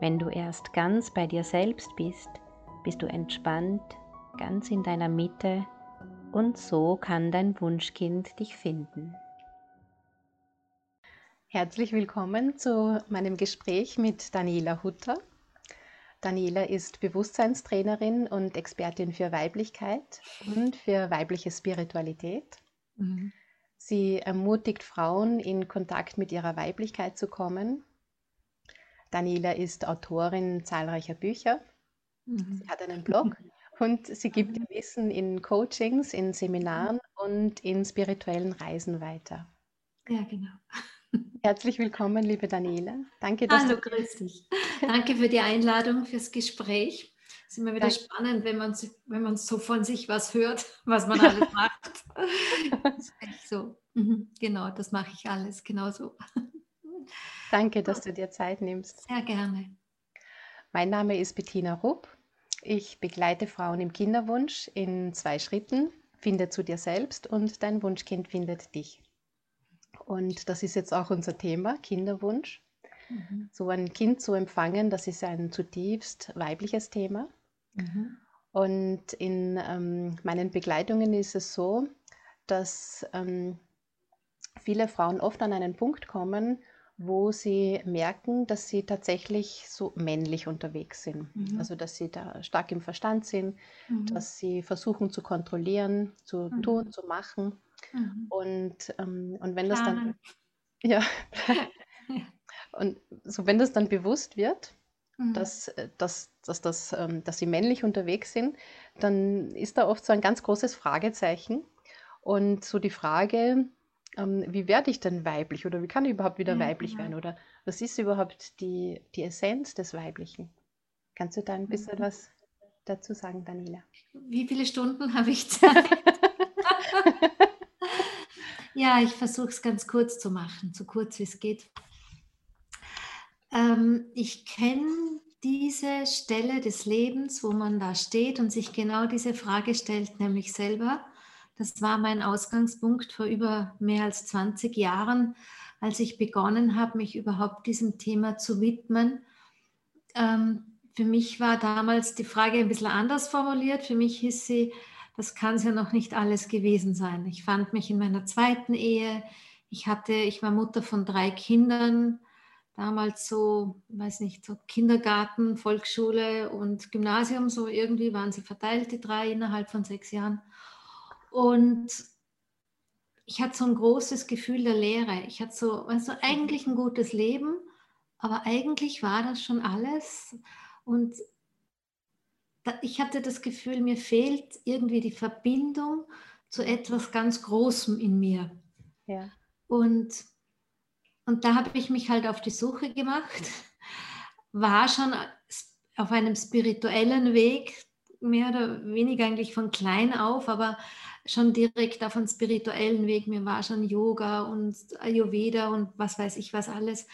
Wenn du erst ganz bei dir selbst bist, bist du entspannt, ganz in deiner Mitte und so kann dein Wunschkind dich finden. Herzlich willkommen zu meinem Gespräch mit Daniela Hutter. Daniela ist Bewusstseinstrainerin und Expertin für Weiblichkeit und für weibliche Spiritualität. Mhm. Sie ermutigt Frauen, in Kontakt mit ihrer Weiblichkeit zu kommen. Daniela ist Autorin zahlreicher Bücher. Mhm. Sie hat einen Blog und sie gibt ihr Wissen in Coachings, in Seminaren und in spirituellen Reisen weiter. Ja, genau. Herzlich willkommen, liebe Daniela. Danke, dass Hallo, du grüß dich. Danke für die Einladung, fürs Gespräch. Es ist immer wieder Danke. spannend, wenn man, wenn man so von sich was hört, was man alles macht. Das ist echt so. Mhm, genau, das mache ich alles genauso. Danke, dass du dir Zeit nimmst. Sehr gerne. Mein Name ist Bettina Rupp. Ich begleite Frauen im Kinderwunsch in zwei Schritten. Finde zu dir selbst und dein Wunschkind findet dich. Und das ist jetzt auch unser Thema, Kinderwunsch. Mhm. So ein Kind zu empfangen, das ist ein zutiefst weibliches Thema. Mhm. Und in ähm, meinen Begleitungen ist es so, dass ähm, viele Frauen oft an einen Punkt kommen, wo sie merken, dass sie tatsächlich so männlich unterwegs sind. Mhm. Also dass sie da stark im Verstand sind, mhm. dass sie versuchen zu kontrollieren, zu mhm. tun, zu machen. Mhm. Und, ähm, und wenn das dann ja, und so wenn das dann bewusst wird, mhm. dass, äh, dass, dass, dass, ähm, dass sie männlich unterwegs sind, dann ist da oft so ein ganz großes Fragezeichen. Und so die Frage, ähm, wie werde ich denn weiblich oder wie kann ich überhaupt wieder ja, weiblich genau. werden oder was ist überhaupt die, die Essenz des Weiblichen? Kannst du da ein bisschen mhm. was dazu sagen, Daniela? Wie viele Stunden habe ich Zeit? ja, ich versuche es ganz kurz zu machen, so kurz wie es geht. Ähm, ich kenne diese Stelle des Lebens, wo man da steht und sich genau diese Frage stellt, nämlich selber, das war mein Ausgangspunkt vor über mehr als 20 Jahren, als ich begonnen habe, mich überhaupt diesem Thema zu widmen. Ähm, für mich war damals die Frage ein bisschen anders formuliert. Für mich hieß sie, das kann es ja noch nicht alles gewesen sein. Ich fand mich in meiner zweiten Ehe. Ich hatte, ich war Mutter von drei Kindern, damals so, weiß nicht, so Kindergarten, Volksschule und Gymnasium, so irgendwie waren sie verteilt, die drei innerhalb von sechs Jahren. Und ich hatte so ein großes Gefühl der Leere. Ich hatte so, also eigentlich ein gutes Leben, aber eigentlich war das schon alles. Und ich hatte das Gefühl, mir fehlt irgendwie die Verbindung zu etwas ganz Großem in mir. Ja. Und, und da habe ich mich halt auf die Suche gemacht, war schon auf einem spirituellen Weg, mehr oder weniger eigentlich von klein auf, aber schon direkt auf einem spirituellen Weg. Mir war schon Yoga und Ayurveda und was weiß ich was alles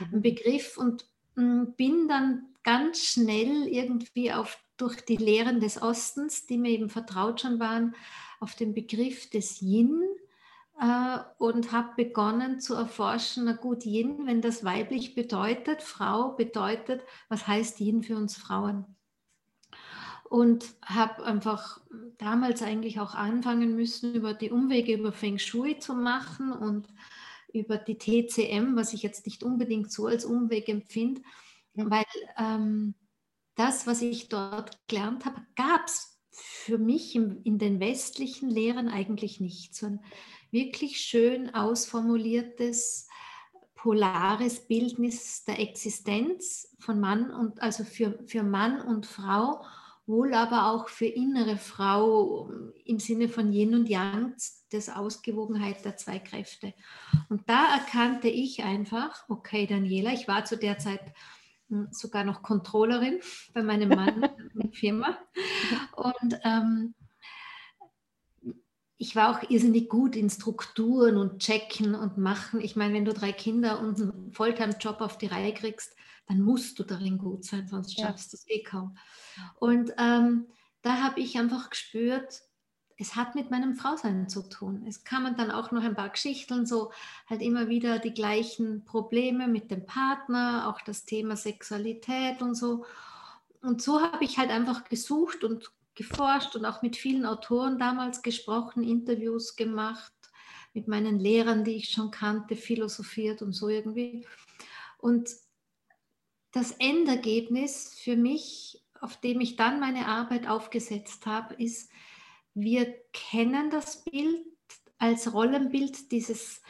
mhm. ein Begriff und mm, bin dann ganz schnell irgendwie auf, durch die Lehren des Ostens, die mir eben vertraut schon waren, auf den Begriff des Yin äh, und habe begonnen zu erforschen, na gut, Yin, wenn das weiblich bedeutet, Frau bedeutet, was heißt Yin für uns Frauen? Und habe einfach damals eigentlich auch anfangen müssen, über die Umwege über Feng Shui zu machen und über die TCM, was ich jetzt nicht unbedingt so als Umweg empfinde, weil ähm, das, was ich dort gelernt habe, gab es für mich im, in den westlichen Lehren eigentlich nicht. So ein wirklich schön ausformuliertes, polares Bildnis der Existenz von Mann und also für, für Mann und Frau wohl aber auch für innere Frau im Sinne von Yin und Yang, das Ausgewogenheit der zwei Kräfte. Und da erkannte ich einfach, okay, Daniela, ich war zu der Zeit hm, sogar noch Controllerin bei meinem Mann in der Firma. Und ähm, ich war auch irrsinnig gut in Strukturen und Checken und Machen. Ich meine, wenn du drei Kinder und einen Volltime-Job auf die Reihe kriegst, dann musst du darin gut sein, sonst schaffst du es eh kaum. Und ähm, da habe ich einfach gespürt, es hat mit meinem Frausein zu tun. Es kamen dann auch noch ein paar Geschichten, so halt immer wieder die gleichen Probleme mit dem Partner, auch das Thema Sexualität und so. Und so habe ich halt einfach gesucht und geforscht und auch mit vielen Autoren damals gesprochen, Interviews gemacht, mit meinen Lehrern, die ich schon kannte, philosophiert und so irgendwie. Und das Endergebnis für mich, auf dem ich dann meine Arbeit aufgesetzt habe, ist, wir kennen das Bild als Rollenbild, dieses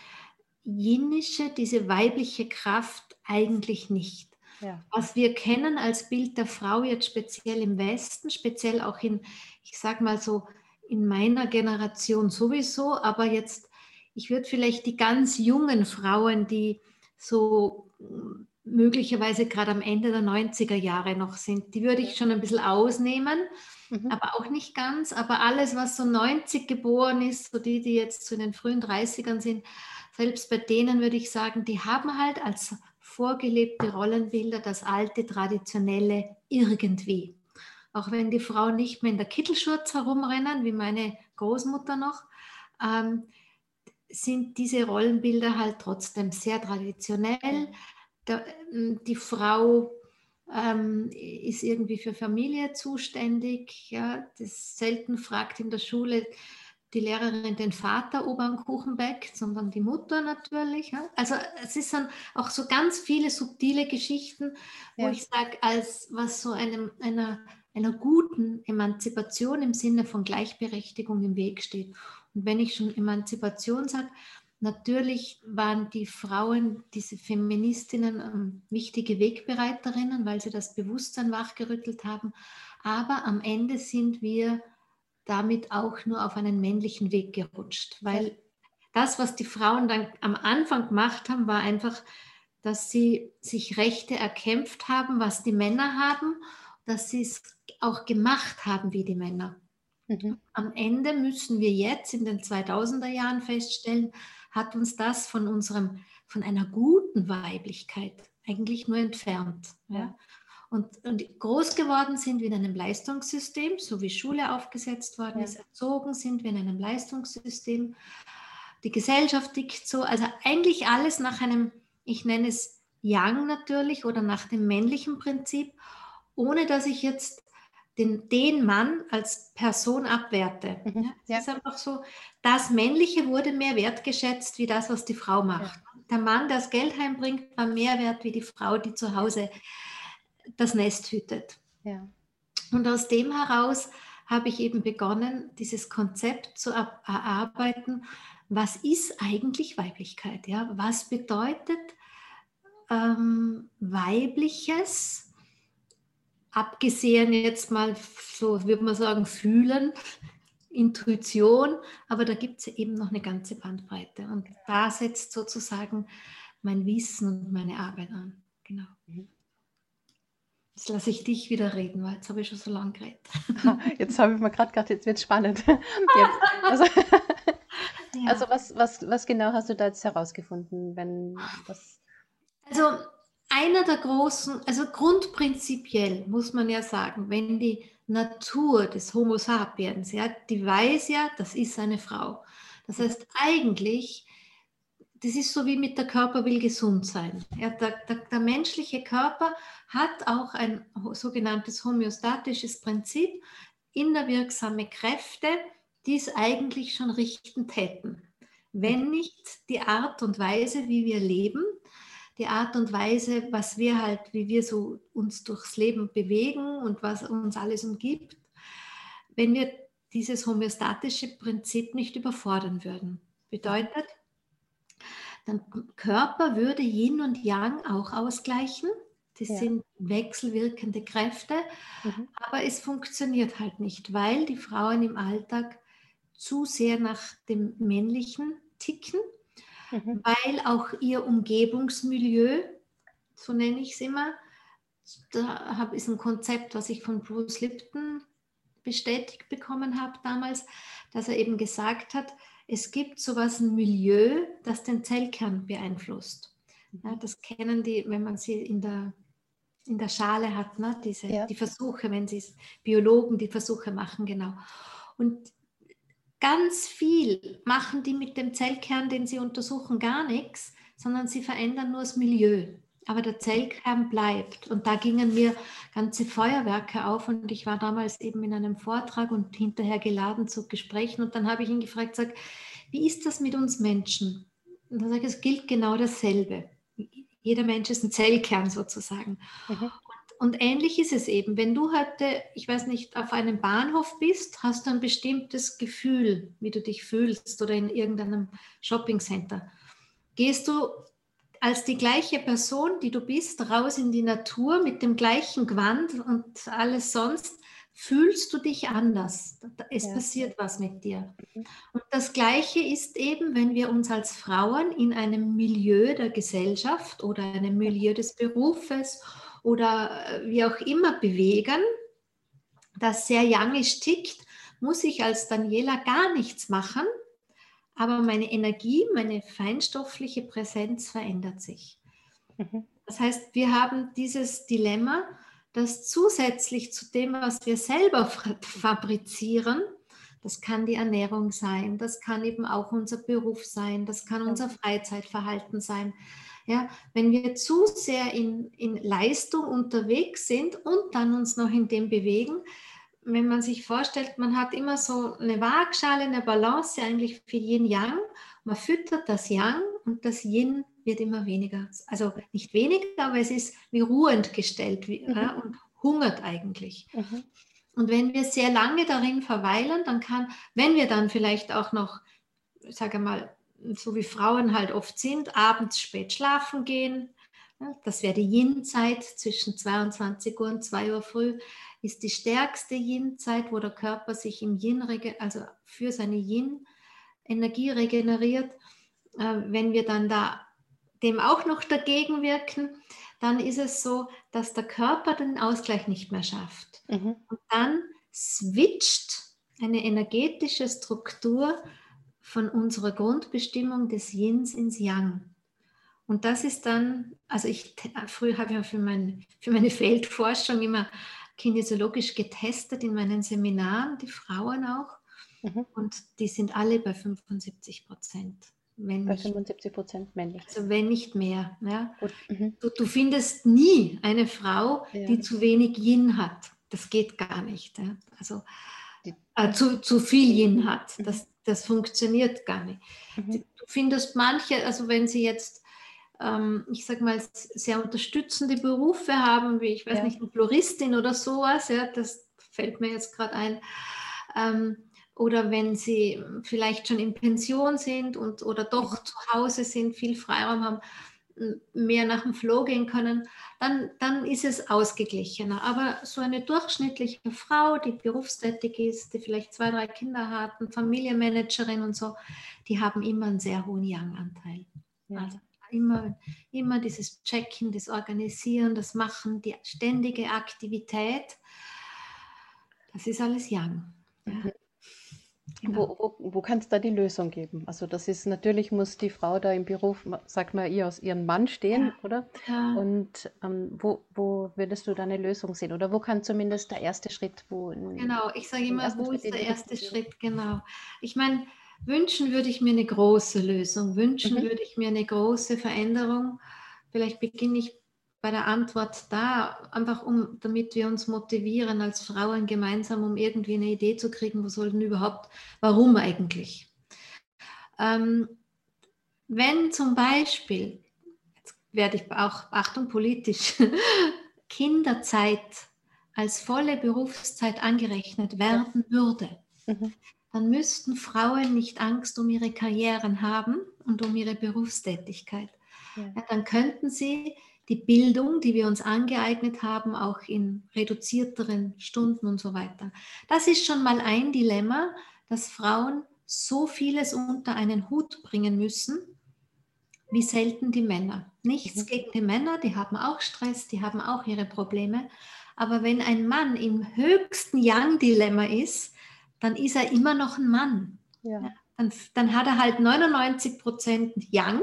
jinnische, diese weibliche Kraft eigentlich nicht. Ja. Was wir kennen als Bild der Frau jetzt speziell im Westen, speziell auch in, ich sage mal so, in meiner Generation sowieso, aber jetzt, ich würde vielleicht die ganz jungen Frauen, die so möglicherweise gerade am Ende der 90er Jahre noch sind, die würde ich schon ein bisschen ausnehmen, mhm. aber auch nicht ganz. Aber alles, was so 90 geboren ist, so die, die jetzt zu den frühen 30ern sind, selbst bei denen würde ich sagen, die haben halt als vorgelebte Rollenbilder, das alte, traditionelle irgendwie. Auch wenn die Frauen nicht mehr in der Kittelschurz herumrennen, wie meine Großmutter noch, ähm, sind diese Rollenbilder halt trotzdem sehr traditionell. Der, ähm, die Frau ähm, ist irgendwie für Familie zuständig. Ja, das selten fragt in der Schule die Lehrerin den Vater, ob er einen Kuchen backt, sondern die Mutter natürlich. Also es ist dann auch so ganz viele subtile Geschichten, wo ja. ich sage, als was so einem, einer, einer guten Emanzipation im Sinne von Gleichberechtigung im Weg steht. Und wenn ich schon Emanzipation sage, natürlich waren die Frauen, diese Feministinnen, ähm, wichtige Wegbereiterinnen, weil sie das Bewusstsein wachgerüttelt haben. Aber am Ende sind wir damit auch nur auf einen männlichen Weg gerutscht, weil das, was die Frauen dann am Anfang gemacht haben, war einfach, dass sie sich Rechte erkämpft haben, was die Männer haben, dass sie es auch gemacht haben wie die Männer. Mhm. Am Ende müssen wir jetzt in den 2000er Jahren feststellen, hat uns das von unserem, von einer guten Weiblichkeit eigentlich nur entfernt. Ja? Und, und groß geworden sind wir in einem Leistungssystem, so wie Schule aufgesetzt worden ja. ist, erzogen sind wir in einem Leistungssystem. Die Gesellschaft tickt so, also eigentlich alles nach einem, ich nenne es Yang natürlich oder nach dem männlichen Prinzip, ohne dass ich jetzt den, den Mann als Person abwerte. Mhm, ja, es ja. ist einfach so, das Männliche wurde mehr wertgeschätzt wie das, was die Frau macht. Ja. Der Mann, der das Geld heimbringt, war mehr wert wie die Frau, die zu Hause das Nest hütet. Ja. Und aus dem heraus habe ich eben begonnen, dieses Konzept zu erarbeiten. Was ist eigentlich Weiblichkeit? Ja? Was bedeutet ähm, Weibliches? Abgesehen jetzt mal, so würde man sagen, fühlen, Intuition, aber da gibt es eben noch eine ganze Bandbreite. Und da setzt sozusagen mein Wissen und meine Arbeit an. Genau. Mhm. Jetzt lasse ich dich wieder reden, weil jetzt habe ich schon so lange geredet. Jetzt habe ich mir gerade gedacht, jetzt wird es spannend. Jetzt, also, ja. also was, was, was genau hast du da jetzt herausgefunden? Wenn was also einer der großen, also grundprinzipiell muss man ja sagen, wenn die Natur des Homo sapiens, ja, die weiß ja, das ist eine Frau. Das heißt, eigentlich das ist so wie mit der Körper will gesund sein. Ja, der, der, der, menschliche Körper hat auch ein sogenanntes homöostatisches Prinzip, innerwirksame Kräfte, die es eigentlich schon richten täten. Wenn nicht die Art und Weise, wie wir leben, die Art und Weise, was wir halt, wie wir so uns durchs Leben bewegen und was uns alles umgibt, wenn wir dieses homöostatische Prinzip nicht überfordern würden. Bedeutet, dann Körper würde Yin und Yang auch ausgleichen. Das ja. sind wechselwirkende Kräfte, mhm. aber es funktioniert halt nicht, weil die Frauen im Alltag zu sehr nach dem männlichen ticken, mhm. weil auch ihr Umgebungsmilieu, so nenne ich es immer, da ist ein Konzept, was ich von Bruce Lipton bestätigt bekommen habe damals, dass er eben gesagt hat, es gibt sowas ein Milieu, das den Zellkern beeinflusst. Ja, das kennen die, wenn man sie in der, in der Schale hat, ne? Diese, ja. die Versuche, wenn sie Biologen die Versuche machen, genau. Und ganz viel machen die mit dem Zellkern, den sie untersuchen, gar nichts, sondern sie verändern nur das Milieu aber der Zellkern bleibt. Und da gingen mir ganze Feuerwerke auf und ich war damals eben in einem Vortrag und hinterher geladen zu Gesprächen und dann habe ich ihn gefragt, sag, wie ist das mit uns Menschen? Und dann sage ich, es gilt genau dasselbe. Jeder Mensch ist ein Zellkern sozusagen. Mhm. Und, ähnlich ist es eben. Wenn du heute, ich weiß nicht, auf einem Bahnhof bist, hast du ein bestimmtes Gefühl, wie du dich fühlst oder in irgendeinem Shoppingcenter. Gehst du als die gleiche Person, die du bist, raus in die Natur mit dem gleichen Gewand und alles sonst, fühlst du dich anders. Es ja. passiert was mit dir. Mhm. Und das Gleiche ist eben, wenn wir uns als Frauen in einem Milieu der Gesellschaft oder einem Milieu des Berufes oder äh, wie auch immer bewegen, das sehr youngisch tickt, muss ich als Daniela gar nichts machen, aber meine Energie, meine feinstoffliche Präsenz verändert sich. Mhm. Das heißt, wir haben dieses Dilemma, dass zusätzlich zu dem, was wir selber fabrizieren, das kann die Ernährung sein, das kann eben auch unser Beruf sein, das kann unser Freizeitverhalten sein. Ja, wenn wir zu sehr in, in Leistung unterwegs sind und dann uns noch in dem bewegen, wenn man sich vorstellt, man hat immer so eine Waagschale, eine Balance eigentlich für Yin-Yang. Man füttert das Yang und das Yin wird immer weniger. Also nicht weniger, aber es ist wie ruhend gestellt wie, mhm. ja, und hungert eigentlich. Mhm. Und wenn wir sehr lange darin verweilen, dann kann, wenn wir dann vielleicht auch noch, sage mal, so wie Frauen halt oft sind, abends spät schlafen gehen, das wäre die Yin-Zeit zwischen 22 Uhr und 2 Uhr früh ist die stärkste Yin-Zeit, wo der Körper sich im Yin, also für seine Yin-Energie regeneriert. Äh, wenn wir dann da dem auch noch dagegen wirken, dann ist es so, dass der Körper den Ausgleich nicht mehr schafft. Mhm. Und dann switcht eine energetische Struktur von unserer Grundbestimmung des Yins ins Yang. Und das ist dann, also ich, früher habe ich ja für, mein, für meine Feldforschung immer kinesiologisch getestet in meinen Seminaren, die Frauen auch. Mhm. Und die sind alle bei 75 Prozent. Wenn bei 75 Prozent männlich. Also wenn nicht mehr. Ja. Mhm. Du, du, findest nie eine Frau, ja. die zu wenig Yin hat. Das geht gar nicht. Ja. Also äh, zu, zu viel Yin hat. Mhm. Das, das funktioniert gar nicht. Mhm. Du findest manche, also wenn sie jetzt ähm, ich sage mal, sehr unterstützende Berufe haben, wie ich weiß ja. nicht, eine Floristin oder sowas, ja, das fällt mir jetzt gerade ein. Ähm, oder wenn sie vielleicht schon in Pension sind und oder doch zu Hause sind, viel Freiraum haben, mehr nach dem Flow gehen können, dann, dann ist es ausgeglichener. Aber so eine durchschnittliche Frau, die berufstätig ist, die vielleicht zwei, drei Kinder hat, eine Familienmanagerin und so, die haben immer einen sehr hohen Yang-Anteil. Ja. Also immer, immer dieses Checken, das Organisieren, das Machen, die ständige Aktivität. Das ist alles Yang. Ja. Mhm. Genau. Wo, wo, wo kann es da die Lösung geben? Also das ist natürlich, muss die Frau da im Beruf, sag mal, ihr aus ihrem Mann stehen, ja. oder? Ja. Und ähm, wo, wo würdest du da eine Lösung sehen? Oder wo kann zumindest der erste Schritt, wo... Genau, ich sage immer, wo ist der erste Schritt, genau. Ich meine, Wünschen würde ich mir eine große Lösung, wünschen mhm. würde ich mir eine große Veränderung. Vielleicht beginne ich bei der Antwort da, einfach um, damit wir uns motivieren als Frauen gemeinsam, um irgendwie eine Idee zu kriegen, wo soll denn überhaupt, warum eigentlich? Ähm, wenn zum Beispiel, jetzt werde ich auch, Achtung politisch, Kinderzeit als volle Berufszeit angerechnet werden würde, mhm dann müssten Frauen nicht Angst um ihre Karrieren haben und um ihre Berufstätigkeit. Ja. Ja, dann könnten sie die Bildung, die wir uns angeeignet haben, auch in reduzierteren Stunden und so weiter. Das ist schon mal ein Dilemma, dass Frauen so vieles unter einen Hut bringen müssen, wie selten die Männer. Nichts mhm. gegen die Männer, die haben auch Stress, die haben auch ihre Probleme. Aber wenn ein Mann im höchsten Yang-Dilemma ist, dann ist er immer noch ein Mann. Ja. Dann, dann hat er halt 99 Prozent Yang,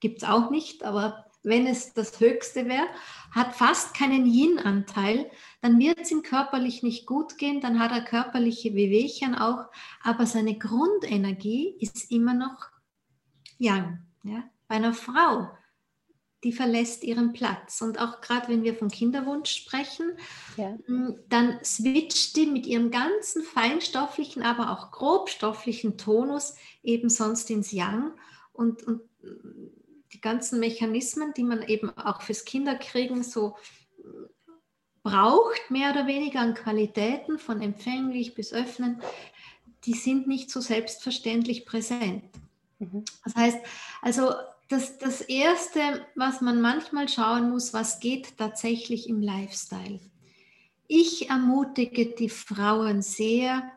gibt es auch nicht, aber wenn es das Höchste wäre, hat fast keinen Yin-Anteil, dann wird es ihm körperlich nicht gut gehen, dann hat er körperliche Wehwehchen auch, aber seine Grundenergie ist immer noch Yang. Ja? Bei einer Frau, die verlässt ihren Platz. Und auch gerade wenn wir von Kinderwunsch sprechen, ja. Mm, dann switcht die mit ihrem ganzen feinstofflichen, aber auch grobstofflichen Tonus eben sonst ins Yang. Und, und die ganzen Mechanismen, die man eben auch fürs Kinderkriegen so braucht, mehr oder weniger an Qualitäten, von empfänglich bis öffnen, die sind nicht so selbstverständlich präsent. Mhm. Das heißt, also das, das Erste, was man manchmal schauen muss, was geht tatsächlich im Lifestyle. Ich ermutige die Frauen sehr,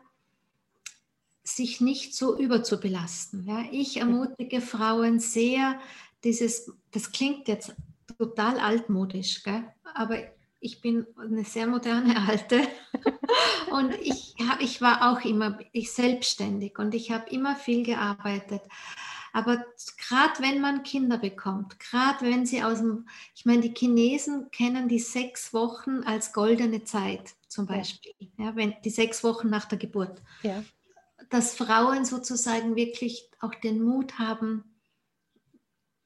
sich nicht so überzubelasten. Ja? Ich ermutige Frauen sehr, dieses, das klingt jetzt total altmodisch, gell? aber ich bin eine sehr moderne Alte und ich, ich war auch immer ich selbstständig und ich habe immer viel gearbeitet. Aber gerade wenn man Kinder bekommt, gerade wenn sie aus dem, ich meine, die Chinesen kennen die sechs Wochen als goldene Zeit zum Beispiel, ja. ja wenn die sechs Wochen nach der Geburt, ja. dass Frauen sozusagen wirklich auch den Mut haben,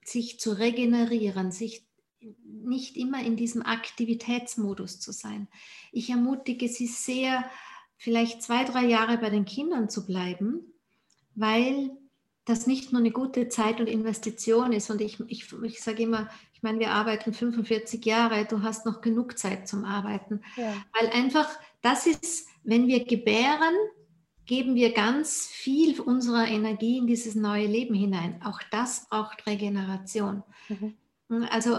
sich zu regenerieren, sich nicht immer in diesem Aktivitätsmodus zu sein. Ich ermutige Sie sehr, vielleicht zwei, drei Jahre bei den Kindern zu bleiben, weil das nicht nur eine gute Zeit und Investition ist. Und ich, ich, ich sage immer, ich meine, wir arbeiten 45 Jahre, du hast noch genug Zeit zum Arbeiten. Ja. Weil einfach, das ist, wenn wir gebären, geben wir ganz viel unserer Energie in dieses neue Leben hinein. Auch das braucht Regeneration. Mhm. Also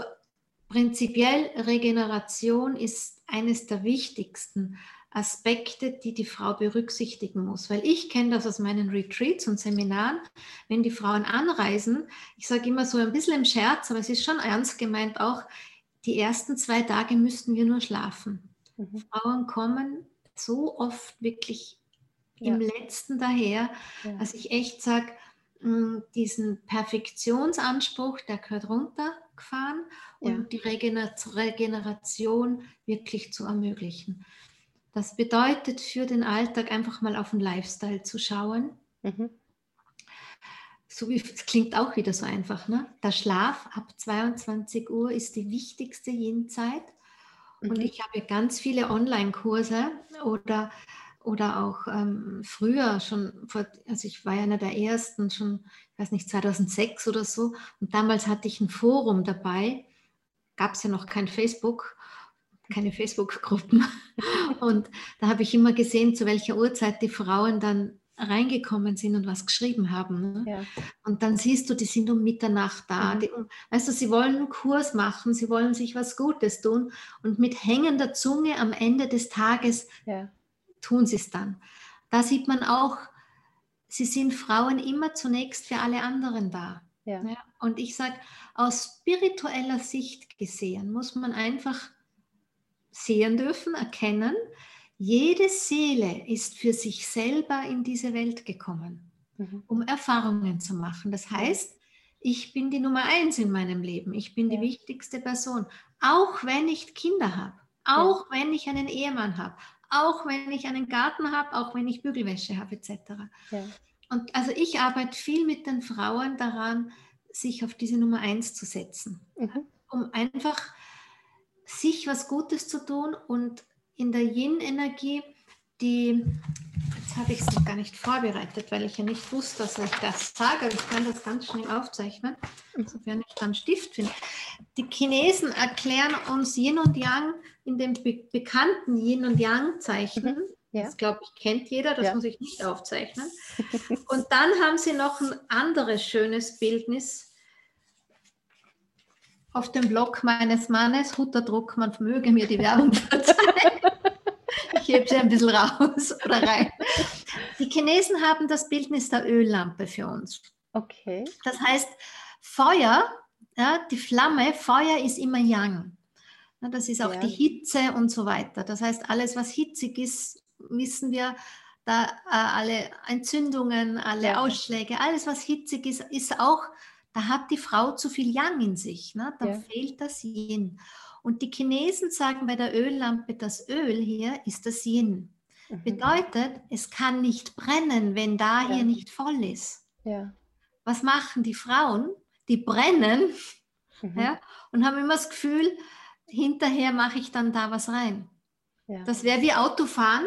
prinzipiell Regeneration ist eines der wichtigsten Aspekte, die die Frau berücksichtigen muss. Weil ich kenne das aus meinen Retreats und Seminaren, wenn die Frauen anreisen, ich sage immer so ein bisschen im Scherz, aber es ist schon ernst gemeint auch, die ersten zwei Tage müssten wir nur schlafen. Mhm. Frauen kommen so oft wirklich ja. im letzten daher, ja. dass ich echt sage, hm, diesen Perfektionsanspruch, der gehört runtergefahren und ja. die Regeneration wirklich zu ermöglichen. Das bedeutet für den Alltag einfach mal auf den Lifestyle zu schauen. Mhm. So wie es klingt auch wieder so einfach. Ne? Der Schlaf ab 22 Uhr ist die wichtigste Yin-Zeit. Mhm. Und ich habe ganz viele Online-Kurse oder, oder auch ähm, früher schon, vor, also ich war ja einer der ersten, schon, ich weiß nicht, 2006 oder so. Und damals hatte ich ein Forum dabei. Gab es ja noch kein Facebook keine Facebook-Gruppen. Und da habe ich immer gesehen, zu welcher Uhrzeit die Frauen dann reingekommen sind und was geschrieben haben. Ne? Ja. Und dann siehst du, die sind um Mitternacht da. Mhm. Die, weißt du, sie wollen einen Kurs machen, sie wollen sich was Gutes tun und mit hängender Zunge am Ende des Tages ja. Tun sie es dann. Da sieht man auch, sie sind Frauen immer zunächst für alle anderen da. Ja. Und ich sage, aus spiritueller Sicht gesehen muss man einfach sehen dürfen, erkennen, jede Seele ist für sich selber in diese Welt gekommen, mhm. um Erfahrungen zu machen. Das heißt, ich bin die Nummer eins in meinem Leben. Ich bin ja. die wichtigste Person. Auch wenn ich Kinder habe, auch wenn ich einen Ehemann habe, auch wenn ich einen Garten habe, auch wenn ich Bügelwäsche habe, etc. Ja. Und also ich arbeite viel mit den Frauen daran, sich auf diese Nummer eins zu setzen, mhm. um einfach sich was Gutes zu tun und in der Yin-Energie, die, jetzt habe ich es noch gar nicht vorbereitet, weil ich ja nicht wusste, dass ich das sage, ich kann das ganz schnell aufzeichnen, insofern ich dann Stift finde. Die Chinesen erklären uns Yin und Yang in dem be bekannten Yin und Yang-Zeichen. Mhm. Ja. Das glaube ich, kennt jeder, das ja. muss ich nicht aufzeichnen. Und dann haben sie noch ein anderes schönes Bildnis auf dem Blog meines Mannes, Hutter Druck, man möge mir die Werbung verzeihen. ich hebe sie ein bisschen raus oder rein. Die Chinesen haben das Bildnis der Öllampe für uns. Okay. Das heißt, Feuer, ja, die Flamme, Feuer ist immer Yang. Ja, das ist auch ja. die Hitze und so weiter. Das heißt, alles, was hitzig ist, wissen wir, da äh, alle Entzündungen, alle. Ausschläge, alles, was hitzig ist, ist auch, da hat die Frau zu viel Yang in sich. Ne? Da fehlt das Yin. Und die Chinesen sagen bei der Öllampe, das Öl hier ist das Yin. Mhm. Bedeutet, es kann nicht brennen, wenn da hier nicht voll ist. Ja. Was machen die Frauen? Die brennen mhm. ja, und haben immer das Gefühl, hinterher mache ich dann da was rein. Ja. Das wäre wie Autofahren.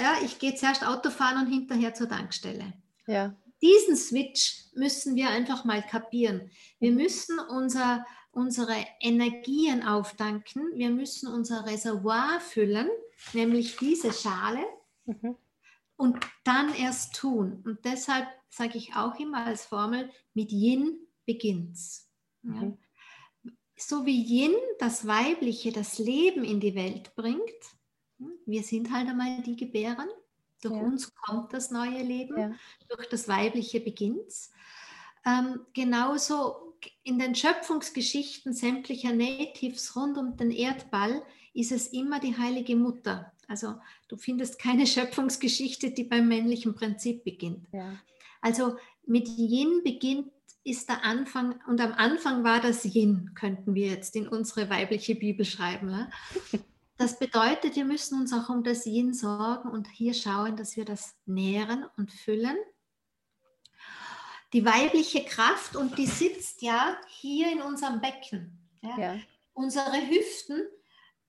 Ja, ich gehe zuerst Autofahren und hinterher zur Tankstelle. Ja. Diesen Switch müssen wir einfach mal kapieren. Wir müssen unser, unsere Energien auftanken. Wir müssen unser Reservoir füllen, nämlich diese Schale. Mhm. Und dann erst tun. Und deshalb sage ich auch immer als Formel, mit Yin beginnt's. Mhm. Ja. So wie Yin das Weibliche, das Leben in die Welt bringt, hm, wir sind halt einmal die Gebären, durch ja. uns kommt das neue Leben, ja. durch das Weibliche beginnt's. Ähm, genauso in den Schöpfungsgeschichten sämtlicher Natives rund um den Erdball ist es immer die heilige Mutter. Also du findest keine Schöpfungsgeschichte, die beim männlichen Prinzip beginnt. Ja. Also mit Yin beginnt ist der Anfang und am Anfang war das Yin, könnten wir jetzt in unsere weibliche Bibel schreiben. Ne? Das bedeutet, wir müssen uns auch um das Yin sorgen und hier schauen, dass wir das nähren und füllen. Die weibliche Kraft und die sitzt ja hier in unserem Becken. Ja? Ja. Unsere Hüften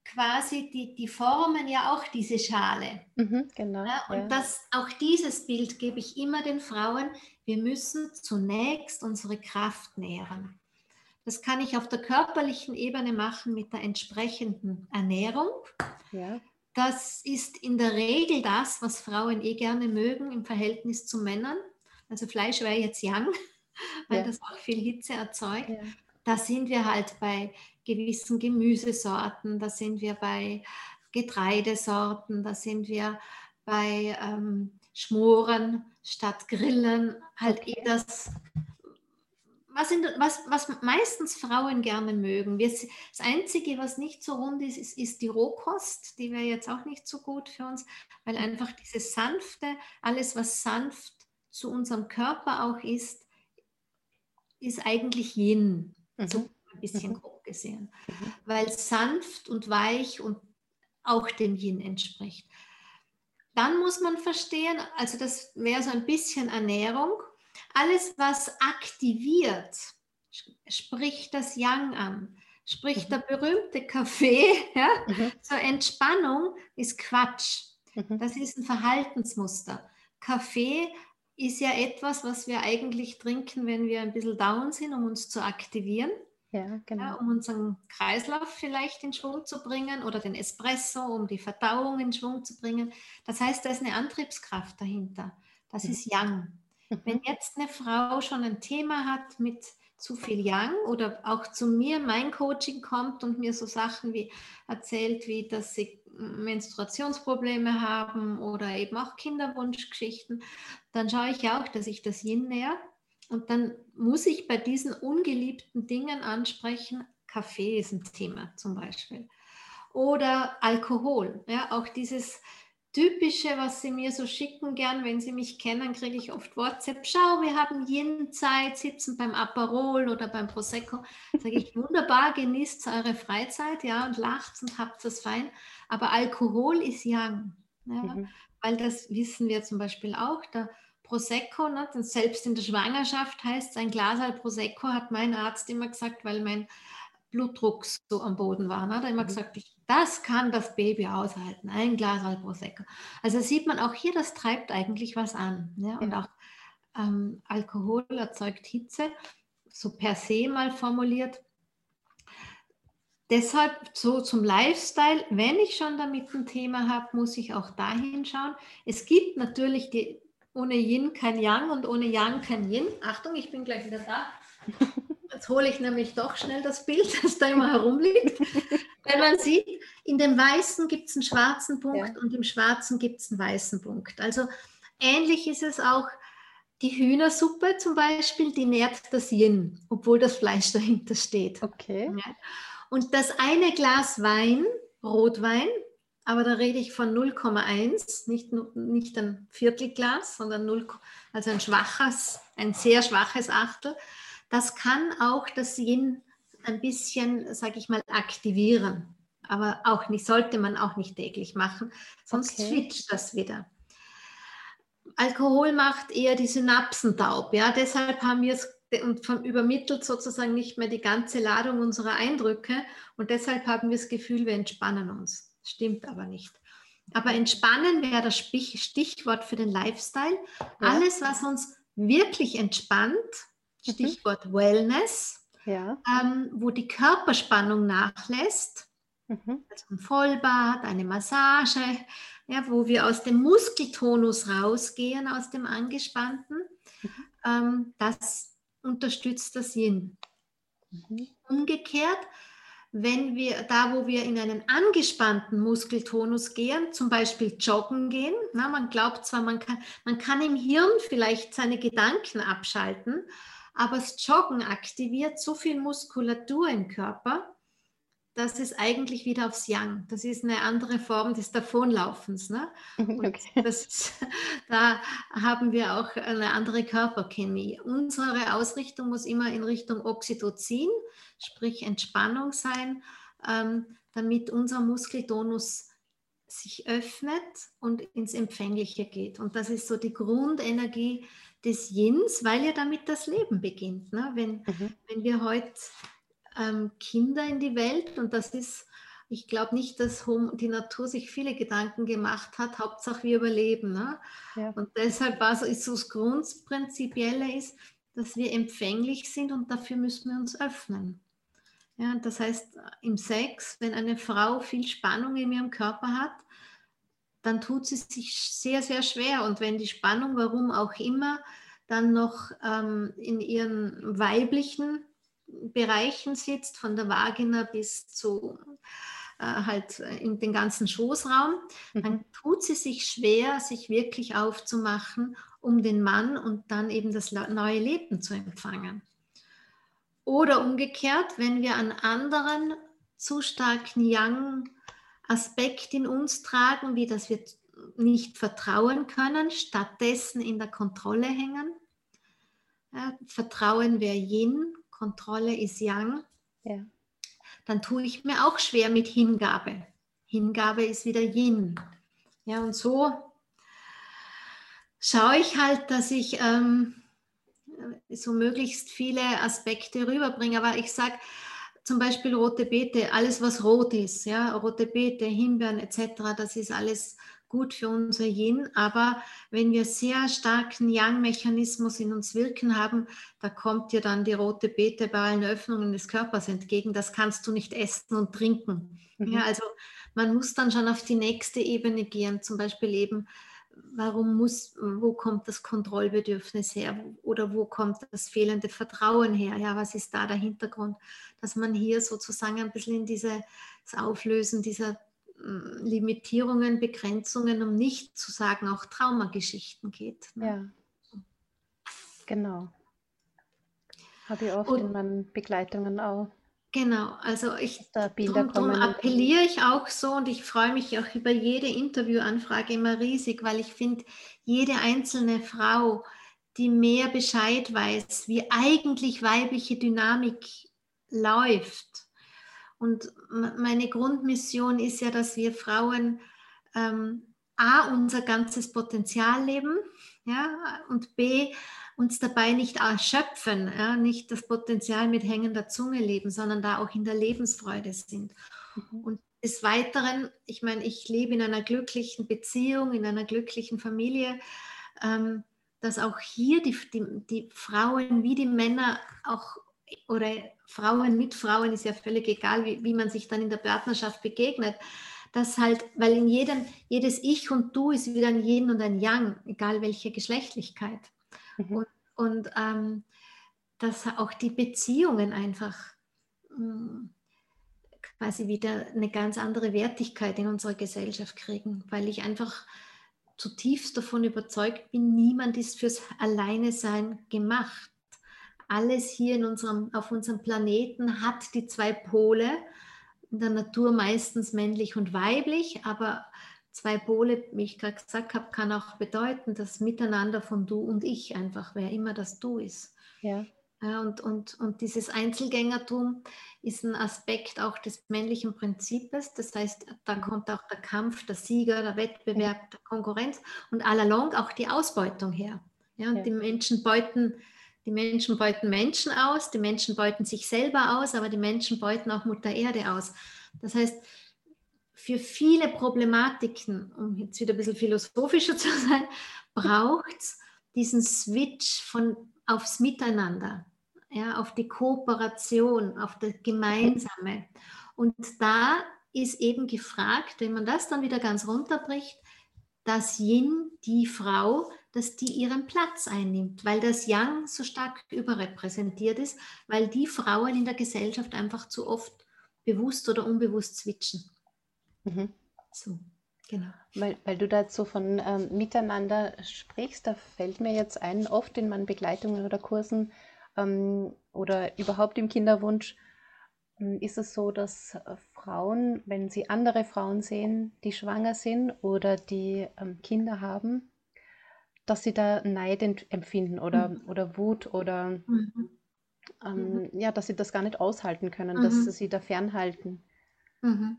quasi, die, die formen ja auch diese Schale. Mhm, genau. Ja, und ja. das, auch dieses Bild gebe ich immer den Frauen. Wir müssen zunächst unsere Kraft nähren. Das kann ich auf der körperlichen Ebene machen mit der entsprechenden Ernährung. Ja. Das ist in der Regel das, was Frauen eh gerne mögen im Verhältnis zu Männern. Also Fleisch wäre jetzt Yang, weil ja. das auch viel Hitze erzeugt. Ja. Da sind wir halt bei gewissen Gemüsesorten, da sind wir bei Getreidesorten, da sind wir bei ähm, Schmoren statt Grillen, halt okay. eh das, was, in, was, was, meistens Frauen gerne mögen. Wir, das Einzige, was nicht so rund ist, ist, ist die Rohkost. Die wäre jetzt auch nicht so gut für uns, weil einfach dieses sanfte, alles, was sanft zu unserem Körper auch ist, ist eigentlich Yin. Mhm. So ein bisschen mhm. grob gesehen. Mhm. Weil sanft und weich und auch dem Yin entspricht. Dann muss man verstehen, also das wäre so ein bisschen Ernährung. Alles, was aktiviert, spricht das Yang an. Sprich, mhm. der berühmte Kaffee ja, mhm. zur Entspannung ist Quatsch. Das ist ein Verhaltensmuster. Kaffee ist ja etwas, was wir eigentlich trinken, wenn wir ein bisschen down sind, um uns zu aktivieren. Ja, genau. Ja, um unseren Kreislauf vielleicht in Schwung zu bringen oder den Espresso, um die Verdauung in Schwung zu bringen. Das heißt, da ist eine Antriebskraft dahinter. Das mhm. ist Yang. Mhm. Wenn jetzt eine Frau schon ein Thema hat mit zu viel Yang oder auch zu mir mein Coaching kommt und mir so Sachen wie erzählt, wie dass sie Menstruationsprobleme haben oder eben auch Kinderwunschgeschichten, dann schaue ich auch, dass ich das Yin näher und dann muss ich bei diesen ungeliebten Dingen ansprechen, Kaffee ist ein Thema zum Beispiel. Oder Alkohol. Ja, auch dieses typische, was Sie mir so schicken gern, wenn Sie mich kennen, kriege ich oft WhatsApp. Schau, wir haben Yin-Zeit, sitzen beim Aperol oder beim Prosecco. Sage ich, wunderbar, genießt eure Freizeit, ja, und lacht und habt das fein. Aber Alkohol ist Yang. Ja, mhm. Weil das wissen wir zum Beispiel auch. Der Prosecco, ne, selbst in der Schwangerschaft heißt es, ein Glas Prosecco, hat mein Arzt immer gesagt, weil mein Blutdruck so am Boden war. Ne? Da immer mhm. gesagt, das kann das Baby aushalten, ein Glas Prosecco. Also sieht man auch hier, das treibt eigentlich was an. Ne? Und auch ähm, Alkohol erzeugt Hitze, so per se mal formuliert. Deshalb so zum Lifestyle, wenn ich schon damit ein Thema habe, muss ich auch dahin schauen. Es gibt natürlich die, ohne Yin kein Yang und ohne Yang kein Yin. Achtung, ich bin gleich wieder da. Jetzt hole ich nämlich doch schnell das Bild, das da immer herumliegt. Wenn man sieht, in dem Weißen gibt es einen schwarzen Punkt ja. und im Schwarzen gibt es einen weißen Punkt. Also ähnlich ist es auch die Hühnersuppe zum Beispiel, die nährt das Yin, obwohl das Fleisch dahinter steht. Okay. Ja. Und das eine Glas Wein, Rotwein, aber da rede ich von 0,1, nicht, nicht ein Viertelglas, sondern 0, also ein schwaches, ein sehr schwaches Achtel. Das kann auch das Yin ein bisschen, sage ich mal, aktivieren. Aber auch nicht, sollte man auch nicht täglich machen, sonst okay. switcht das wieder. Alkohol macht eher die Synapsen taub. Ja? Deshalb haben wir es und übermittelt sozusagen nicht mehr die ganze Ladung unserer Eindrücke und deshalb haben wir das Gefühl, wir entspannen uns. Stimmt aber nicht. Aber entspannen wäre das Stichwort für den Lifestyle. Ja. Alles, was uns wirklich entspannt, mhm. Stichwort mhm. Wellness, ja. ähm, wo die Körperspannung nachlässt, mhm. also ein Vollbad, eine Massage, ja, wo wir aus dem Muskeltonus rausgehen, aus dem Angespannten, mhm. ähm, das unterstützt das Yin. Mhm. Umgekehrt wenn wir da, wo wir in einen angespannten Muskeltonus gehen, zum Beispiel joggen gehen, na, man glaubt zwar, man kann, man kann im Hirn vielleicht seine Gedanken abschalten, aber das Joggen aktiviert so viel Muskulatur im Körper, dass es eigentlich wieder aufs Yang. Das ist eine andere Form des Davonlaufens. Ne? Okay. Ist, da haben wir auch eine andere Körperchemie. Unsere Ausrichtung muss immer in Richtung Oxytocin, sprich Entspannung sein, ähm, damit unser Muskeltonus sich öffnet und ins Empfängliche geht. Und das ist so die Grundenergie des Yins, weil ja damit das Leben beginnt. Ne? Wenn, mhm. wenn wir heute ähm, Kinder in die Welt und das ist, ich glaube nicht, dass die Natur sich viele Gedanken gemacht hat, Hauptsache wir überleben. Ne? Ja. Und deshalb war so, ist so das Grundprinzipielle ist, dass wir empfänglich sind und dafür müssen wir uns öffnen. Ja, das heißt, im Sex, wenn eine Frau viel Spannung in ihrem Körper hat, dann tut sie sich sehr, sehr schwer. Und wenn die Spannung, warum auch immer, dann noch ähm, in ihren weiblichen Bereichen sitzt, von der Vagina bis zu äh, halt in den ganzen Schoßraum, mhm. dann tut sie sich schwer, sich wirklich aufzumachen, um den Mann und dann eben das neue Leben zu empfangen. Oder umgekehrt, wenn wir einen anderen zu starken Yang-Aspekt in uns tragen, wie dass wir nicht vertrauen können, stattdessen in der Kontrolle hängen. Ja, Vertrauen wäre Yin, Kontrolle ist Yang. Ja. Dann tue ich mir auch schwer mit Hingabe. Hingabe ist wieder Yin. Ja, und so schaue ich halt, dass ich ähm, so möglichst viele Aspekte rüberbringe. Aber ich sage zum Beispiel rote Beete, alles was rot ist, ja, rote Beete, Himbeeren etc., das ist alles gut für unser Yin. Aber wenn wir sehr starken Yang-Mechanismus in uns wirken haben, da kommt dir dann die rote Beete bei allen Öffnungen des Körpers entgegen. Das kannst du nicht essen und trinken. Mhm. Ja, also man muss dann schon auf die nächste Ebene gehen, zum Beispiel eben warum muss, wo kommt das Kontrollbedürfnis her oder wo kommt das fehlende Vertrauen her? Ja, was ist da der Hintergrund? Dass man hier sozusagen ein bisschen in dieses Auflösen dieser Limitierungen, Begrenzungen, um nicht zu sagen, auch Traumageschichten geht. Ne? Ja, genau. Habe ich oft Und, in meinen Begleitungen auch. Genau, also ich darum, appelliere ich auch so und ich freue mich auch über jede Interviewanfrage immer riesig, weil ich finde, jede einzelne Frau, die mehr Bescheid weiß, wie eigentlich weibliche Dynamik läuft. Und meine Grundmission ist ja, dass wir Frauen ähm, A, unser ganzes Potenzial leben, ja, und B, uns dabei nicht erschöpfen, ja, nicht das Potenzial mit hängender Zunge leben, sondern da auch in der Lebensfreude sind. Mhm. Und des Weiteren, ich meine, ich lebe in einer glücklichen Beziehung, in einer glücklichen Familie, ähm, dass auch hier die, die, die Frauen wie die Männer auch oder Frauen mit Frauen ist ja völlig egal, wie, wie man sich dann in der Partnerschaft begegnet, dass halt, weil in jedem, jedes Ich und Du ist wieder ein Yin und ein Yang, egal welche Geschlechtlichkeit. Mhm. Und, und ähm, dass auch die Beziehungen einfach mm, quasi wieder eine ganz andere Wertigkeit in unserer Gesellschaft kriegen, weil ich einfach zutiefst davon überzeugt bin, niemand ist fürs Alleinesein gemacht. Alles hier in unserem, auf unserem Planeten hat die zwei Pole, in der Natur meistens männlich und weiblich, aber zwei Pole, wie ich gerade gesagt habe, kann auch bedeuten, das Miteinander von du und ich einfach, wer immer das du ist. Ja. Und, und, und dieses Einzelgängertum ist ein Aspekt auch des männlichen Prinzips. Das heißt, da kommt auch der Kampf, der Sieger, der Wettbewerb, der Konkurrenz und allalong auch die Ausbeutung her. Ja, und ja. die Menschen beuten, die Menschen beuten Menschen aus, die Menschen beuten sich selber aus, aber die Menschen beuten auch Mutter Erde aus. Das heißt, für viele Problematiken, um jetzt wieder ein bisschen philosophischer zu sein, braucht es diesen Switch von aufs Miteinander ja, auf die Kooperation, auf das Gemeinsame. Und da ist eben gefragt, wenn man das dann wieder ganz runterbricht, dass Yin, die Frau, dass die ihren Platz einnimmt, weil das Yang so stark überrepräsentiert ist, weil die Frauen in der Gesellschaft einfach zu oft bewusst oder unbewusst switchen. Mhm. So, genau. Weil, weil du dazu von ähm, Miteinander sprichst, da fällt mir jetzt ein, oft in meinen Begleitungen oder Kursen ähm, oder überhaupt im Kinderwunsch ähm, ist es so, dass äh, Frauen, wenn sie andere Frauen sehen, die schwanger sind oder die ähm, Kinder haben, dass sie da Neid empfinden oder, mhm. oder Wut oder mhm. Ähm, mhm. ja, dass sie das gar nicht aushalten können, dass mhm. sie sie da fernhalten. Mhm.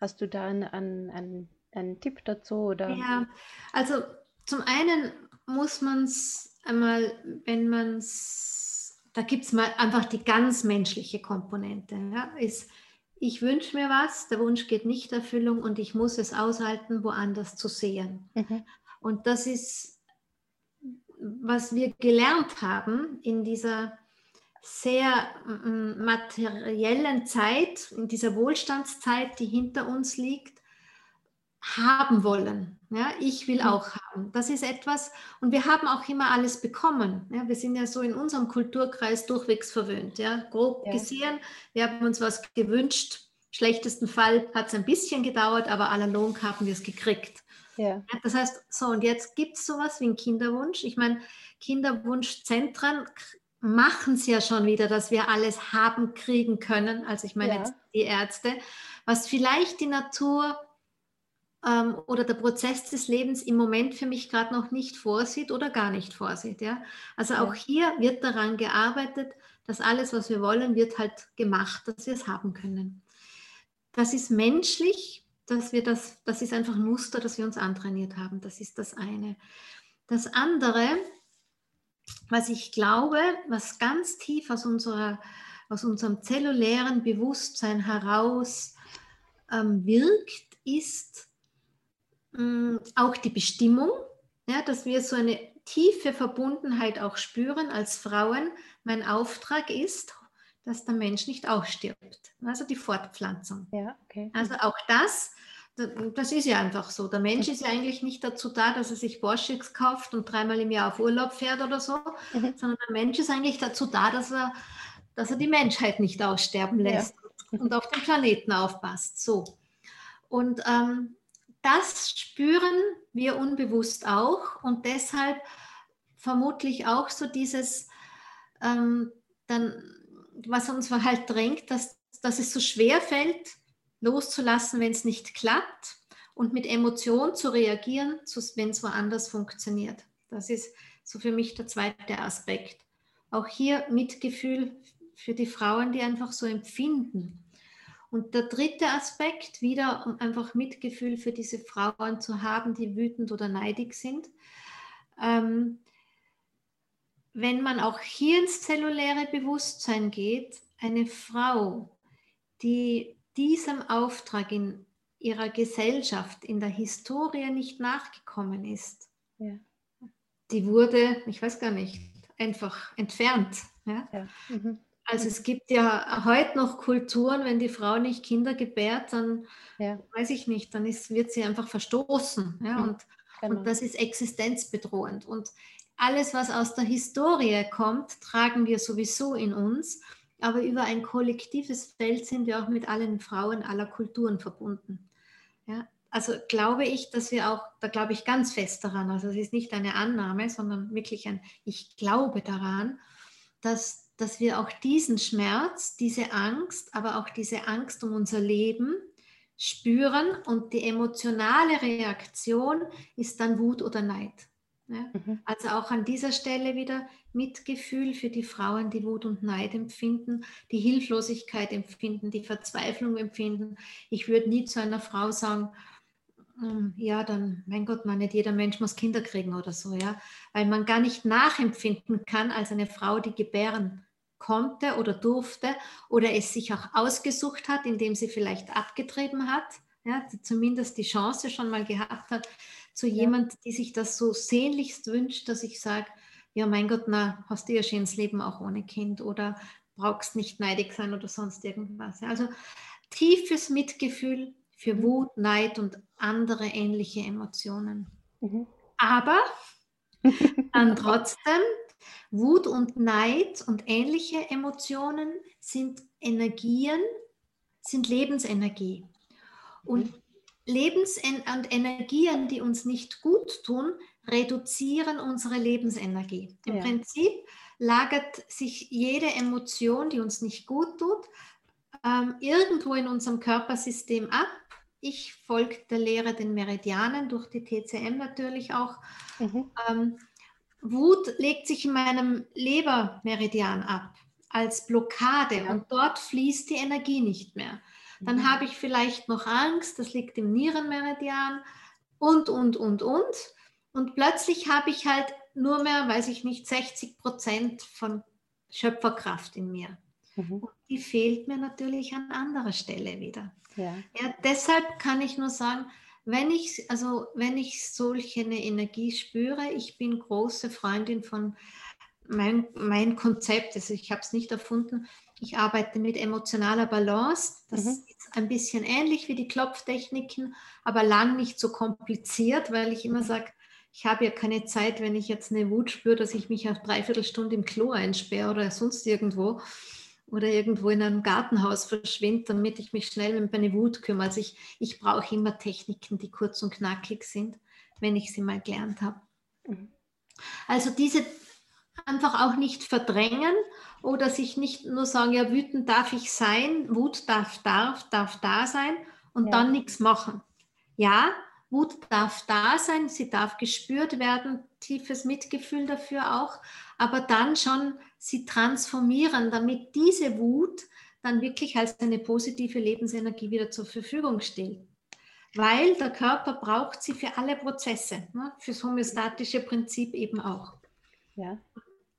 Hast du da einen, einen, einen Tipp dazu? Oder? Ja, also zum einen muss man es einmal, wenn man es, da gibt es mal einfach die ganz menschliche Komponente. Ja, ist, ich wünsche mir was, der Wunsch geht nicht Erfüllung und ich muss es aushalten, woanders zu sehen. Mhm. Und das ist, was wir gelernt haben in dieser sehr materiellen Zeit, in dieser Wohlstandszeit, die hinter uns liegt, haben wollen. Ja, ich will mhm. auch haben. Das ist etwas, und wir haben auch immer alles bekommen. Ja, wir sind ja so in unserem Kulturkreis durchwegs verwöhnt. Ja, grob ja. gesehen, wir haben uns was gewünscht. schlechtesten Fall hat es ein bisschen gedauert, aber analog haben wir es gekriegt. Ja. Das heißt, so, und jetzt gibt es sowas wie einen Kinderwunsch. Ich meine, Kinderwunschzentren machen es ja schon wieder, dass wir alles haben, kriegen können. Also ich meine ja. jetzt die Ärzte, was vielleicht die Natur ähm, oder der Prozess des Lebens im Moment für mich gerade noch nicht vorsieht oder gar nicht vorsieht. Ja? Also auch hier wird daran gearbeitet, dass alles, was wir wollen, wird halt gemacht, dass wir es haben können. Das ist menschlich, dass wir das, das ist einfach ein Muster, das wir uns antrainiert haben. Das ist das eine. Das andere, was ich glaube, was ganz tief aus, unserer, aus unserem zellulären Bewusstsein heraus ähm, wirkt, ist, Mm, auch die Bestimmung, ja, dass wir so eine tiefe Verbundenheit auch spüren als Frauen. Mein Auftrag ist, dass der Mensch nicht ausstirbt. Also die Fortpflanzung. Ja, okay. Also auch das, das ist ja einfach so. Der Mensch ist ja eigentlich nicht dazu da, dass er sich Porsches kauft und dreimal im Jahr auf Urlaub fährt oder so, mhm. sondern der Mensch ist eigentlich dazu da, dass er, dass er die Menschheit nicht aussterben lässt ja. und auf den Planeten aufpasst. So. Und ähm, das spüren wir unbewusst auch und deshalb vermutlich auch so dieses, ähm, dann, was uns halt drängt, dass, dass es so schwer fällt, loszulassen, wenn es nicht klappt und mit Emotion zu reagieren, wenn es woanders funktioniert. Das ist so für mich der zweite Aspekt. Auch hier Mitgefühl für die Frauen, die einfach so empfinden. Und der dritte Aspekt, wieder um einfach Mitgefühl für diese Frauen zu haben, die wütend oder neidig sind. Ähm, wenn man auch hier ins zelluläre Bewusstsein geht, eine Frau, die diesem Auftrag in ihrer Gesellschaft, in der Historie nicht nachgekommen ist, ja. die wurde, ich weiß gar nicht, einfach entfernt. Ja? ja. Mhm. Also es gibt ja heute noch Kulturen, wenn die Frau nicht Kinder gebärt, dann ja. weiß ich nicht, dann ist, wird sie einfach verstoßen. Ja? Und, genau. und das ist existenzbedrohend. Und alles, was aus der Historie kommt, tragen wir sowieso in uns. Aber über ein kollektives Feld sind wir auch mit allen Frauen aller Kulturen verbunden. Ja, also glaube ich, dass wir auch, da glaube ich ganz fest daran, also es ist nicht eine Annahme, sondern wirklich ein, ich glaube daran, dass, dass wir auch diesen Schmerz, diese Angst, aber auch diese Angst um unser Leben spüren und die emotionale Reaktion ist dann Wut oder Neid. Ja? Mhm. Also auch an dieser Stelle wieder Mitgefühl für die Frauen, die Wut und Neid empfinden, die Hilflosigkeit empfinden, die Verzweiflung empfinden. Ich würde nie zu einer Frau sagen, ja, dann, mein Gott, man, nicht jeder Mensch muss Kinder kriegen oder so, ja, weil man gar nicht nachempfinden kann als eine Frau, die gebären konnte oder durfte oder es sich auch ausgesucht hat, indem sie vielleicht abgetrieben hat, ja, zumindest die Chance schon mal gehabt hat, zu ja. jemand, die sich das so sehnlichst wünscht, dass ich sage, ja, mein Gott, na, hast du ja schönes Leben auch ohne Kind oder brauchst nicht neidig sein oder sonst irgendwas. Also tiefes Mitgefühl für. Wut, Neid und andere ähnliche Emotionen. Mhm. Aber dann trotzdem, Wut und Neid und ähnliche Emotionen sind Energien, sind Lebensenergie. Und mhm. Lebens- und Energien, die uns nicht gut tun, reduzieren unsere Lebensenergie. Im ja. Prinzip lagert sich jede Emotion, die uns nicht gut tut, ähm, irgendwo in unserem Körpersystem ab. Ich folge der Lehre den Meridianen, durch die TCM natürlich auch. Mhm. Ähm, Wut legt sich in meinem Lebermeridian ab als Blockade ja. und dort fließt die Energie nicht mehr. Dann mhm. habe ich vielleicht noch Angst, das liegt im Nierenmeridian und, und, und, und. Und plötzlich habe ich halt nur mehr, weiß ich nicht, 60 Prozent von Schöpferkraft in mir. Mhm. Und die fehlt mir natürlich an anderer Stelle wieder. Ja. ja. deshalb kann ich nur sagen, wenn ich, also wenn ich solche eine Energie spüre, ich bin große Freundin von mein, mein Konzept, also ich habe es nicht erfunden, ich arbeite mit emotionaler Balance. Das mhm. ist ein bisschen ähnlich wie die Klopftechniken, aber lang nicht so kompliziert, weil ich immer sage, ich habe ja keine Zeit, wenn ich jetzt eine Wut spüre, dass ich mich auf dreiviertel Stunde im Klo einsperre oder sonst irgendwo oder irgendwo in einem Gartenhaus verschwinde, damit ich mich schnell um meine Wut kümmere. Also ich, ich brauche immer Techniken, die kurz und knackig sind, wenn ich sie mal gelernt habe. Mhm. Also diese einfach auch nicht verdrängen oder sich nicht nur sagen, ja, wütend darf ich sein, Wut darf, darf, darf da sein und ja. dann nichts machen. Ja, Wut darf da sein, sie darf gespürt werden, tiefes Mitgefühl dafür auch, aber dann schon sie transformieren, damit diese Wut dann wirklich als eine positive Lebensenergie wieder zur Verfügung steht. Weil der Körper braucht sie für alle Prozesse, ne? fürs homöostatische Prinzip eben auch. Ja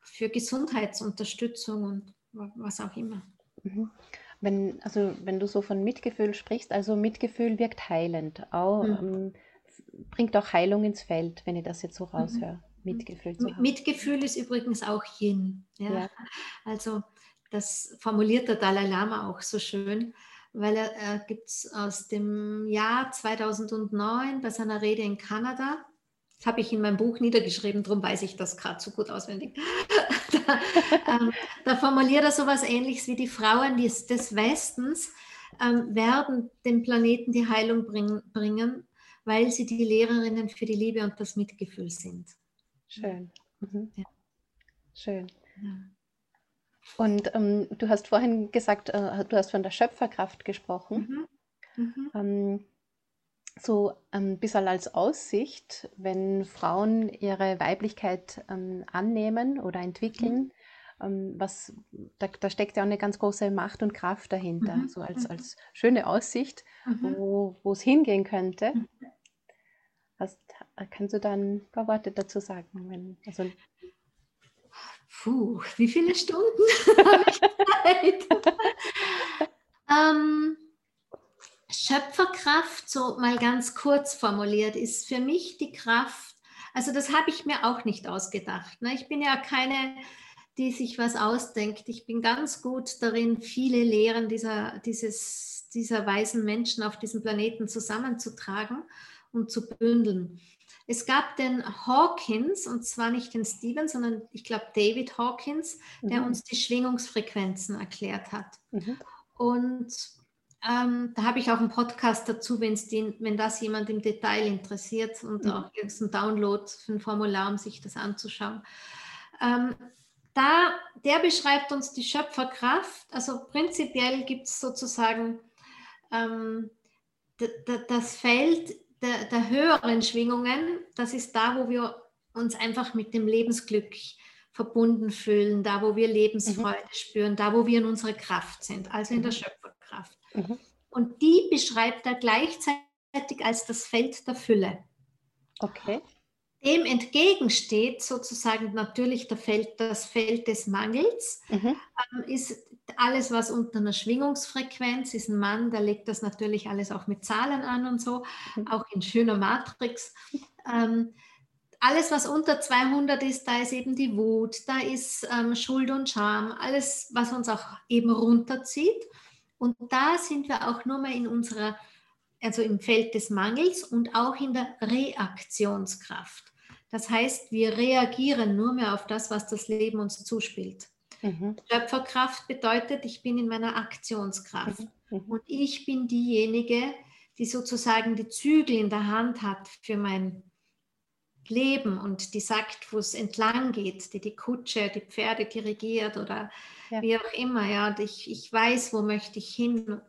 für Gesundheitsunterstützung und was auch immer. Mhm. Wenn, also wenn du so von Mitgefühl sprichst, also Mitgefühl wirkt heilend, auch, mhm. ähm, bringt auch Heilung ins Feld, wenn ich das jetzt so mhm. raushöre. Mhm. Mitgefühl zu haben. Mitgefühl ist übrigens auch Yin. Ja? ja? Also das formuliert der Dalai Lama auch so schön, weil er, er gibt es aus dem Jahr 2009 bei seiner Rede in Kanada, das habe ich in meinem Buch niedergeschrieben, darum weiß ich das gerade so gut auswendig. da, ähm, da, formuliert er so etwas ähnliches wie die Frauen des, des Westens ähm, werden dem Planeten die Heilung bring, bringen, weil sie die Lehrerinnen für die Liebe und das Mitgefühl sind. Schön. Mhm. Ja. Schön. Ja. Und ähm, du hast vorhin gesagt, äh, du hast von der Schöpferkraft gesprochen. Mhm. Mhm. Ähm, so ein bisschen als Aussicht, wenn Frauen ihre Weiblichkeit ähm, annehmen oder entwickeln, mhm. ähm, was, da, da, steckt ja auch eine ganz große Macht und Kraft dahinter, mhm. so als, mhm. als schöne Aussicht, mhm. wo es hingehen könnte. Hast, kannst du da ein paar Worte dazu sagen? Wenn, also Puh, wie viele Stunden habe ich Zeit? ähm, Schöpferkraft, so mal ganz kurz formuliert, ist für mich die Kraft, also das habe ich mir auch nicht ausgedacht. Ne? Ich bin ja keine, die sich was ausdenkt. Ich bin ganz gut darin, viele Lehren dieser, dieses, dieser weisen Menschen auf diesem Planeten zusammenzutragen und zu bündeln. Es gab den Hawkins, und zwar nicht den Stephen, sondern ich glaube David Hawkins, der mhm. uns die Schwingungsfrequenzen erklärt hat. Mhm. Und ähm, da habe ich auch einen Podcast dazu, den, wenn das jemand im Detail interessiert und mhm. auch einen Download für ein Formular, um sich das anzuschauen. Ähm, da, der beschreibt uns die Schöpferkraft. Also prinzipiell gibt es sozusagen ähm, das Feld der, der, höheren Schwingungen. Das ist da, wo wir uns einfach mit dem Lebensglück verbunden fühlen, da, wo wir Lebensfreude mhm. spüren, da, wo wir in unserer Kraft sind, also in der mhm. Schöpferkraft. Mhm. Und die beschreibt er gleichzeitig als das Feld der Fülle. Okay. Dem entgegensteht sozusagen natürlich Feld, das Feld des Mangels, mhm. ähm, ist alles, was unter einer Schwingungsfrequenz ist. Ein Mann, der legt das natürlich alles auch mit Zahlen an und so, mhm. auch in schöner Matrix. Ähm, alles, was unter 200 ist, da ist eben die Wut, da ist ähm, Schuld und Scham, alles, was uns auch eben runterzieht. Und da sind wir auch nur mehr in unserer, also im Feld des Mangels und auch in der Reaktionskraft. Das heißt, wir reagieren nur mehr auf das, was das Leben uns zuspielt. Mhm. Schöpferkraft bedeutet, ich bin in meiner Aktionskraft. Mhm. mhm. Und ich bin diejenige, die sozusagen die Zügel in der Hand hat für mein Leben und die sagt, wo es entlang geht, die die Kutsche, die Pferde dirigiert oder ja. wie auch immer. Ja, und ich, ich weiß, wo möchte ich hin.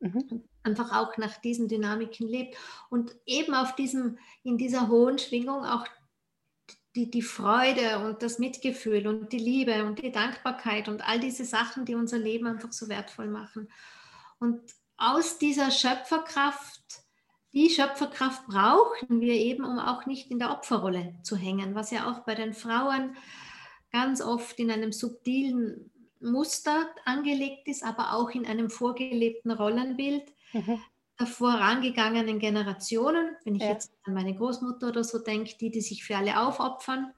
Mhm. Einfach auch nach diesen Dynamiken lebt und eben auf diesem, in dieser hohen Schwingung auch die, die Freude und das Mitgefühl und die Liebe und die Dankbarkeit und all diese Sachen, die unser Leben einfach so wertvoll machen. Und aus dieser Schöpferkraft, die Schöpferkraft brauchen wir eben, um auch nicht in der Opferrolle zu hängen, was ja auch bei den Frauen ganz oft in einem subtilen Muster angelegt ist, aber auch in einem vorgelebten Rollenbild. Mhm der vorangegangenen Generationen, wenn ich ja. jetzt an meine Großmutter oder so denke, die, die sich für alle aufopfern,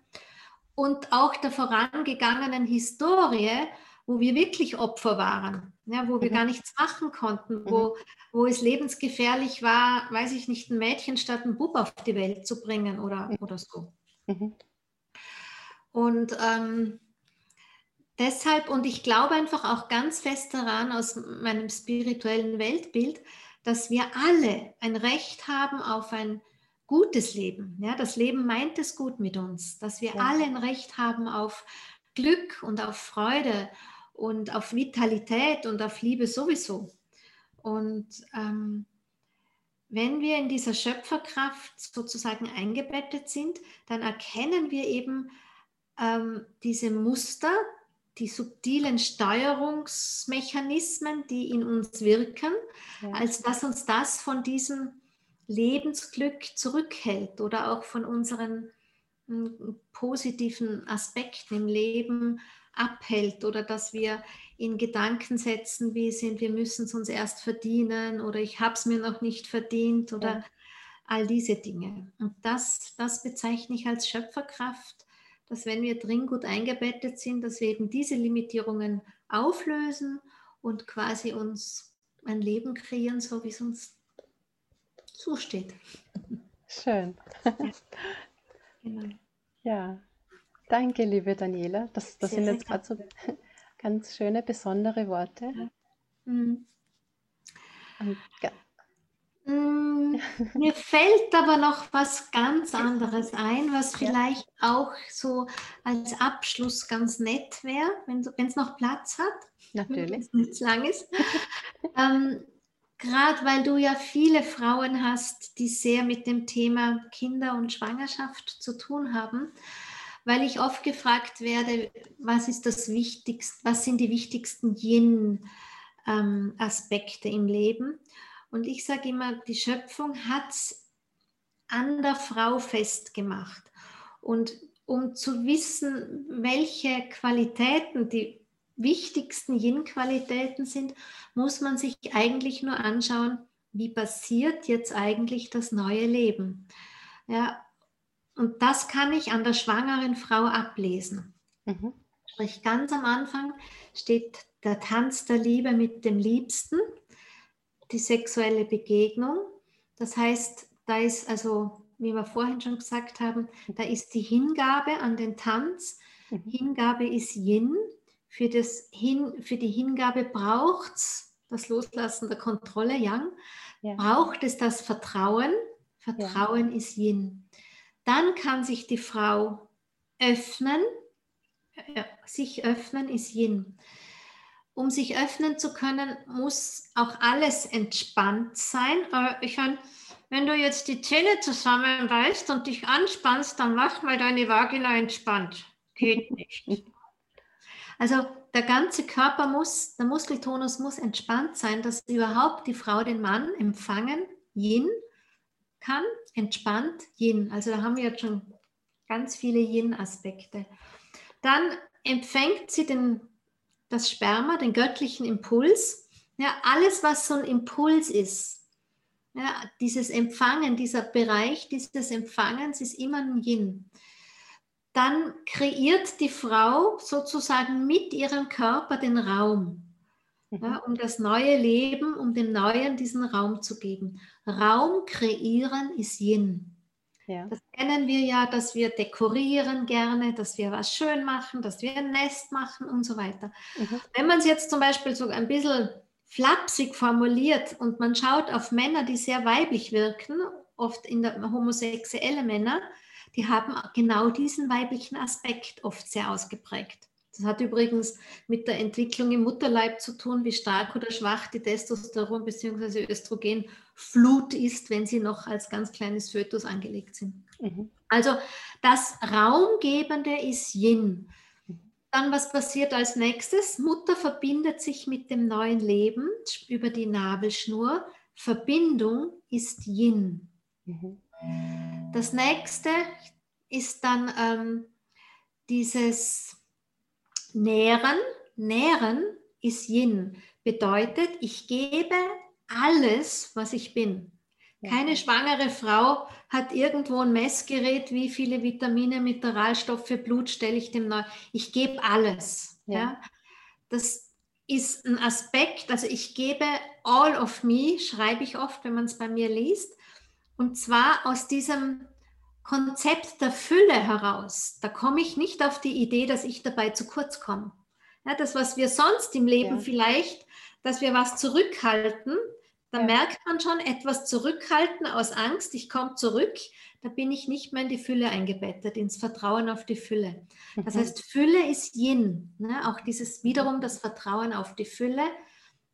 und auch der vorangegangenen Historie, wo wir wirklich Opfer waren, ja, wo wir mhm. gar nichts machen konnten, mhm. wo, wo es lebensgefährlich war, weiß ich nicht, ein Mädchen statt ein Bub auf die Welt zu bringen oder, mhm. oder so. Mhm. Und ähm, deshalb, und ich glaube einfach auch ganz fest daran aus meinem spirituellen Weltbild, dass wir alle ein Recht haben auf ein gutes Leben. Ja, das Leben meint es gut mit uns, dass wir ja. alle ein Recht haben auf Glück und auf Freude und auf Vitalität und auf Liebe sowieso. Und ähm, wenn wir in dieser Schöpferkraft sozusagen eingebettet sind, dann erkennen wir eben ähm, diese Muster, die subtilen Steuerungsmechanismen, die in uns wirken, ja. als dass uns das von diesem Lebensglück zurückhält oder auch von unseren hm, positiven Aspekten im Leben abhält oder dass wir in Gedanken setzen, wie sind, wir müssen es uns erst verdienen oder ich habe es mir noch nicht verdient oder ja. all diese Dinge. Und das, das bezeichne ich als Schöpferkraft dass wenn wir drin gut eingebettet sind, dass wir eben diese Limitierungen auflösen und quasi uns ein Leben kreieren, so wie es uns zusteht. Schön. Ja, genau. ja. danke, liebe Daniela. Das, das sind jetzt gerade so ganz schöne, besondere Worte. Ja. Mhm. Und, Mm, mir fällt aber noch was ganz anderes ein, was vielleicht auch so als Abschluss ganz nett wäre, wenn es noch Platz hat. Natürlich. Wenn es lang ist. ähm, Gerade weil du ja viele Frauen hast, die sehr mit dem Thema Kinder und Schwangerschaft zu tun haben, weil ich oft gefragt werde, was ist das Wichtigste, was sind die wichtigsten Yin-Aspekte ähm, im Leben? Und ich sage immer, die Schöpfung hat es an der Frau festgemacht. Und um zu wissen, welche Qualitäten die wichtigsten Yin-Qualitäten sind, muss man sich eigentlich nur anschauen, wie passiert jetzt eigentlich das neue Leben. Ja, und das kann ich an der schwangeren Frau ablesen. Mhm. Sprich, ganz am Anfang steht der Tanz der Liebe mit dem Liebsten die sexuelle Begegnung. Das heißt, da ist also, wie wir vorhin schon gesagt haben, da ist die Hingabe an den Tanz. Mhm. Hingabe ist Yin. Für, das Hin, für die Hingabe braucht es das Loslassen der Kontrolle, Yang. Ja. Braucht es das Vertrauen. Vertrauen ja. ist Yin. Dann kann sich die Frau öffnen. Sich öffnen ist Yin. Um sich öffnen zu können, muss auch alles entspannt sein. Ich meine, wenn du jetzt die Zähne zusammenreißt und dich anspannst, dann mach mal deine Vagina entspannt. Geht nicht. Also der ganze Körper muss, der Muskeltonus muss entspannt sein, dass überhaupt die Frau den Mann empfangen, Yin, kann, entspannt, Yin. Also da haben wir jetzt schon ganz viele Yin-Aspekte. Dann empfängt sie den, das Sperma, den göttlichen Impuls. Ja, alles, was so ein Impuls ist, ja, dieses Empfangen, dieser Bereich dieses Empfangens ist immer ein Yin. Dann kreiert die Frau sozusagen mit ihrem Körper den Raum, mhm. ja, um das neue Leben, um dem Neuen diesen Raum zu geben. Raum kreieren ist Yin. Ja. Das kennen wir ja, dass wir dekorieren gerne, dass wir was schön machen, dass wir ein Nest machen und so weiter. Mhm. Wenn man es jetzt zum Beispiel so ein bisschen flapsig formuliert und man schaut auf Männer, die sehr weiblich wirken, oft in der homosexuelle Männer, die haben genau diesen weiblichen Aspekt oft sehr ausgeprägt. Das hat übrigens mit der Entwicklung im Mutterleib zu tun, wie stark oder schwach die Testosteron bzw. Östrogenflut ist, wenn sie noch als ganz kleines Fötus angelegt sind. Mhm. Also das Raumgebende ist Yin. Dann, was passiert als nächstes? Mutter verbindet sich mit dem neuen Leben über die Nabelschnur. Verbindung ist Yin. Mhm. Das nächste ist dann ähm, dieses Nähren. Nähren ist Yin. Bedeutet, ich gebe alles, was ich bin. Keine schwangere Frau hat irgendwo ein Messgerät, wie viele Vitamine, Mineralstoffe, Blut stelle ich dem neu. Ich gebe alles. Ja. ja. Das ist ein Aspekt, also ich gebe all of me, schreibe ich oft, wenn man es bei mir liest. Und zwar aus diesem Konzept der Fülle heraus. Da komme ich nicht auf die Idee, dass ich dabei zu kurz komme. Ja, das, was wir sonst im Leben ja. vielleicht, dass wir was zurückhalten, da ja. merkt man schon etwas zurückhalten aus Angst, ich komme zurück, da bin ich nicht mehr in die Fülle eingebettet, ins Vertrauen auf die Fülle. Das mhm. heißt, Fülle ist Yin, ne? auch dieses wiederum das Vertrauen auf die Fülle.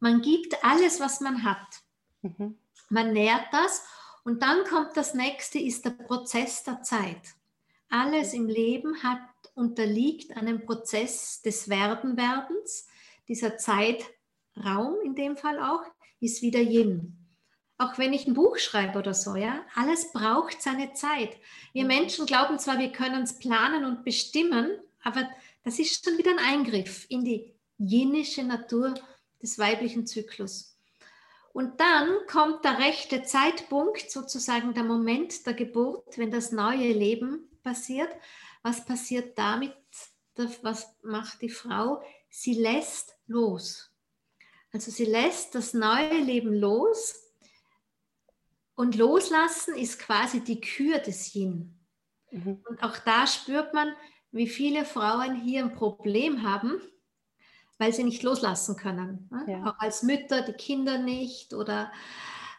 Man gibt alles, was man hat. Mhm. Man nährt das und dann kommt das nächste, ist der Prozess der Zeit. Alles im Leben hat, unterliegt einem Prozess des Werdenwerdens, dieser Zeitraum in dem Fall auch, ist wieder Yin. Auch wenn ich ein Buch schreibe oder so, ja, alles braucht seine Zeit. Wir Menschen glauben zwar, wir können es planen und bestimmen, aber das ist schon wieder ein Eingriff in die jenische Natur des weiblichen Zyklus. Und dann kommt der rechte Zeitpunkt, sozusagen der Moment der Geburt, wenn das neue Leben passiert. Was passiert damit? Was macht die Frau? Sie lässt los. Also sie lässt das neue Leben los und loslassen ist quasi die Kür des Yin. Mhm. Und auch da spürt man, wie viele Frauen hier ein Problem haben, weil sie nicht loslassen können. Ne? Ja. Auch als Mütter, die Kinder nicht oder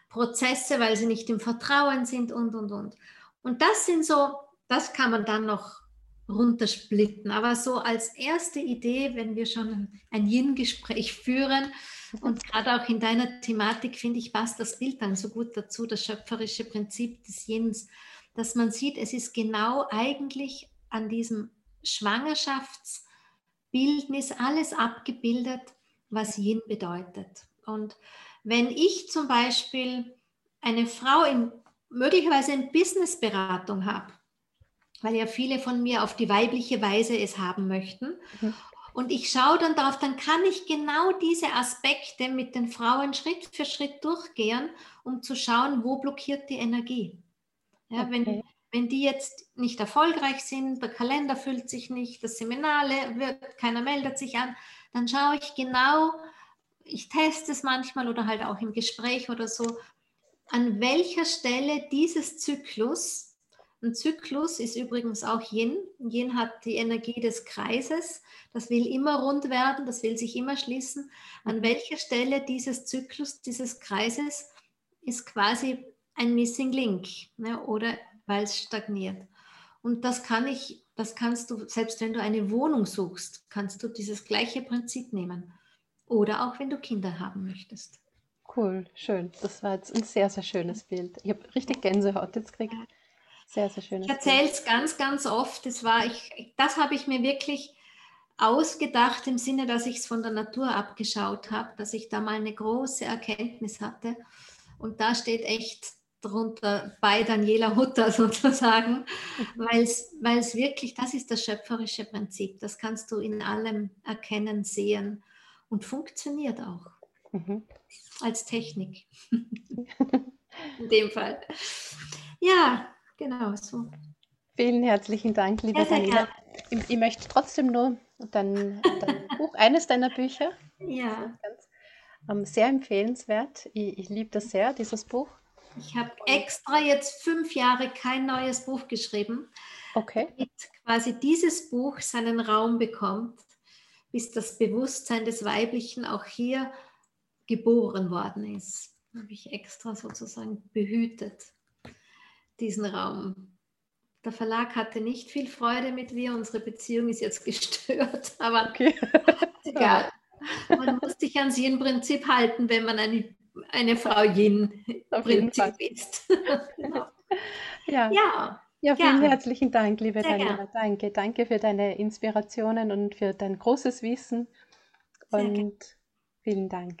Prozesse, weil sie nicht im Vertrauen sind und, und, und. Und das sind so, das kann man dann noch runtersplitten. Aber so als erste Idee, wenn wir schon ein Yin-Gespräch führen, und gerade auch in deiner Thematik, finde ich, passt das Bild dann so gut dazu, das schöpferische Prinzip des Yins, dass man sieht, es ist genau eigentlich an diesem Schwangerschaftsbildnis alles abgebildet, was Yin bedeutet. Und wenn ich zum Beispiel eine Frau in möglicherweise in Businessberatung habe, weil ja viele von mir auf die weibliche Weise es haben möchten. Mhm. Und ich schaue dann darauf, dann kann ich genau diese Aspekte mit den Frauen Schritt für Schritt durchgehen, um zu schauen, wo blockiert die Energie. Ja, okay. wenn, wenn die jetzt nicht erfolgreich sind, der Kalender füllt sich nicht, das Seminar wird, keiner meldet sich an, dann schaue ich genau, ich teste es manchmal oder halt auch im Gespräch oder so, an welcher Stelle dieses Zyklus, ein Zyklus ist übrigens auch Yin, Yin hat die Energie des Kreises, das will immer rund werden, das will sich immer schließen, an welcher Stelle dieses Zyklus, dieses Kreises ist quasi ein Missing Link ne, oder weil es stagniert. Und das kann ich, das kannst du, selbst wenn du eine Wohnung suchst, kannst du dieses gleiche Prinzip nehmen. Oder auch wenn du Kinder haben möchtest. Cool, schön. Das war jetzt ein sehr, sehr schönes Bild. Ich habe richtig Gänsehaut jetzt gekriegt. Sehr, sehr schönes Ich erzähle es ganz, ganz oft. Das, war ich, das habe ich mir wirklich ausgedacht im Sinne, dass ich es von der Natur abgeschaut habe, dass ich da mal eine große Erkenntnis hatte. Und da steht echt drunter bei Daniela Hutter sozusagen, weil es wirklich, das ist das schöpferische Prinzip. Das kannst du in allem erkennen, sehen und funktioniert auch mhm. als Technik. in dem Fall. Ja, genau so. Vielen herzlichen Dank, liebe ja, Daniela. Ich, ich, möchte trotzdem nur dein, dein Buch, eines deiner Bücher, ja. Ganz, ähm, sehr empfehlenswert. Ich, ich liebe das sehr, dieses Buch. Ich habe extra jetzt fünf Jahre kein neues Buch geschrieben, okay. damit quasi dieses Buch seinen Raum bekommt, bis das Bewusstsein des Weiblichen auch hier geboren worden ist. Habe ich extra sozusagen behütet, diesen Raum. Der Verlag hatte nicht viel Freude mit mir, unsere Beziehung ist jetzt gestört, aber okay. egal. Man muss sich ans Yin-Prinzip halten, wenn man eine eine Frau Yin-Prinzip ist. genau. ja. ja. Ja, vielen ja. herzlichen Dank, liebe Sehr Daniela. Gern. Danke. Danke für deine Inspirationen und für dein großes Wissen. Und vielen Dank.